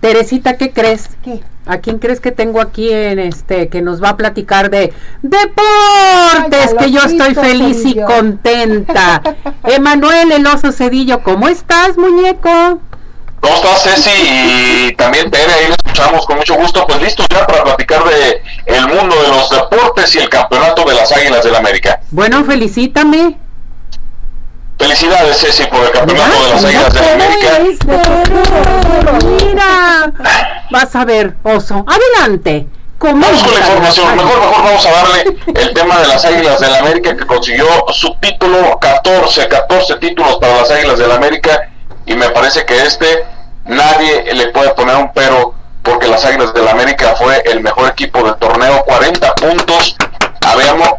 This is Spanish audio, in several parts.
Teresita, ¿qué crees? ¿Qué? ¿A quién crees que tengo aquí en este que nos va a platicar de deportes? Ay, que yo estoy feliz y contenta. Emanuel El Oso Cedillo, ¿cómo estás, muñeco? ¿Cómo estás, Ceci? Y también Tere, ahí lo escuchamos con mucho gusto. Pues listos ya para platicar de el mundo de los deportes y el campeonato de las Águilas del América. Bueno, felicítame. Felicidades, Ceci, por el campeonato de las Águilas del América. Mira, vas a ver, Oso. Adelante. Vamos con la información. Mejor, mejor vamos a darle el tema de las Águilas del América que consiguió su título 14, 14 títulos para las Águilas del América y me parece que este nadie le puede poner un pero porque las Águilas del América fue el mejor equipo del torneo, 40 puntos. Habíamos,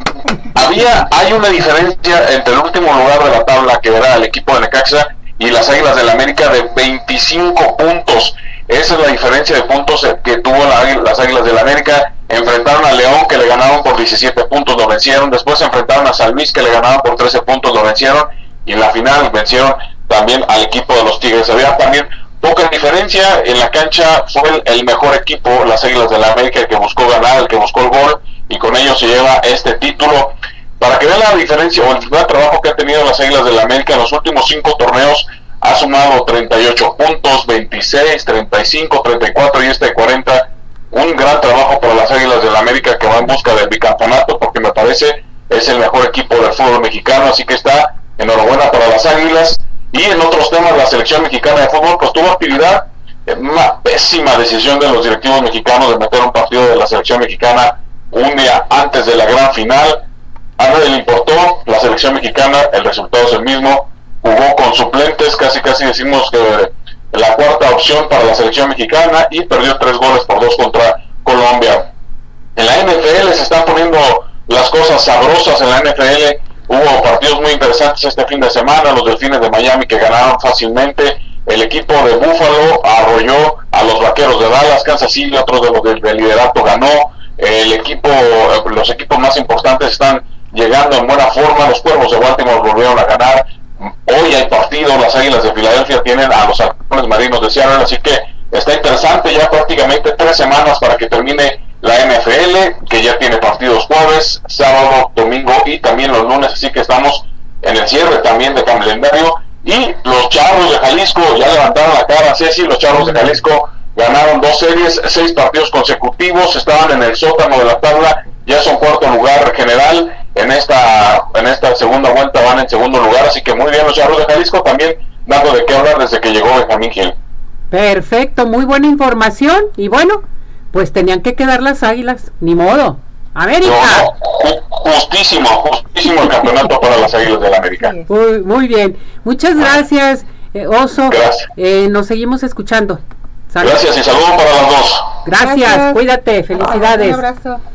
había, hay una diferencia entre el último lugar de la tabla que era el equipo de Necaxa y las Águilas del América de 25 puntos. Esa es la diferencia de puntos que tuvo la las Águilas del América. Enfrentaron a León que le ganaron por 17 puntos, lo vencieron. Después enfrentaron a San Luis que le ganaron por 13 puntos, lo vencieron. Y en la final vencieron también al equipo de los Tigres. Había también poca diferencia. En la cancha fue el, mejor equipo, las Águilas del América, el que buscó ganar, el que buscó el gol. Y con ello se lleva este título. Para que vean la diferencia o el gran trabajo que han tenido las Águilas del América en los últimos cinco torneos, ha sumado 38 puntos, 26, 35, 34 y este de 40. Un gran trabajo para las Águilas del América que va en busca del bicampeonato porque me parece es el mejor equipo del fútbol mexicano, así que está enhorabuena para las Águilas. Y en otros temas, la selección mexicana de fútbol pues tuvo actividad, eh, una pésima decisión de los directivos mexicanos de meter un partido de la selección mexicana un día antes de la gran final. A nadie le importó, la selección mexicana, el resultado es el mismo, jugó con suplentes, casi casi decimos que la cuarta opción para la selección mexicana y perdió tres goles por dos contra Colombia. En la NFL se están poniendo las cosas sabrosas en la NFL. Hubo partidos muy interesantes este fin de semana, los Delfines de Miami que ganaron fácilmente. El equipo de Buffalo arrolló a los Vaqueros de Dallas, Kansas City, otro de los del, del liderato ganó. El equipo, eh, los equipos más importantes están llegando en buena forma. Los Cuervos de Baltimore volvieron a ganar. Hoy hay partido, las Águilas de Filadelfia tienen a los halcones marinos de Seattle, así que está interesante ya prácticamente tres semanas para que termine la NFL, que ya tiene partidos jueves, sábado, domingo y también los lunes, así que estamos en el cierre también de calendario. Y los Charros de Jalisco ya levantaron la cara, Ceci, los Charros de Jalisco ganaron dos series, seis partidos consecutivos, estaban en el sótano de la tabla, ya son cuarto lugar general, en esta en esta segunda vuelta van en segundo lugar, así que muy bien los Charros de Jalisco también dando de qué hablar desde que llegó Benjamín Gil. Perfecto, muy buena información. Y bueno, pues tenían que quedar las águilas. Ni modo. América. No, justísimo, justísimo el campeonato para las Águilas del América. Así es. Muy, muy bien. Muchas gracias, eh, Oso. Gracias. Eh, nos seguimos escuchando. Salud. Gracias y saludos para las dos. Gracias, Gracias. cuídate, felicidades. Un abrazo.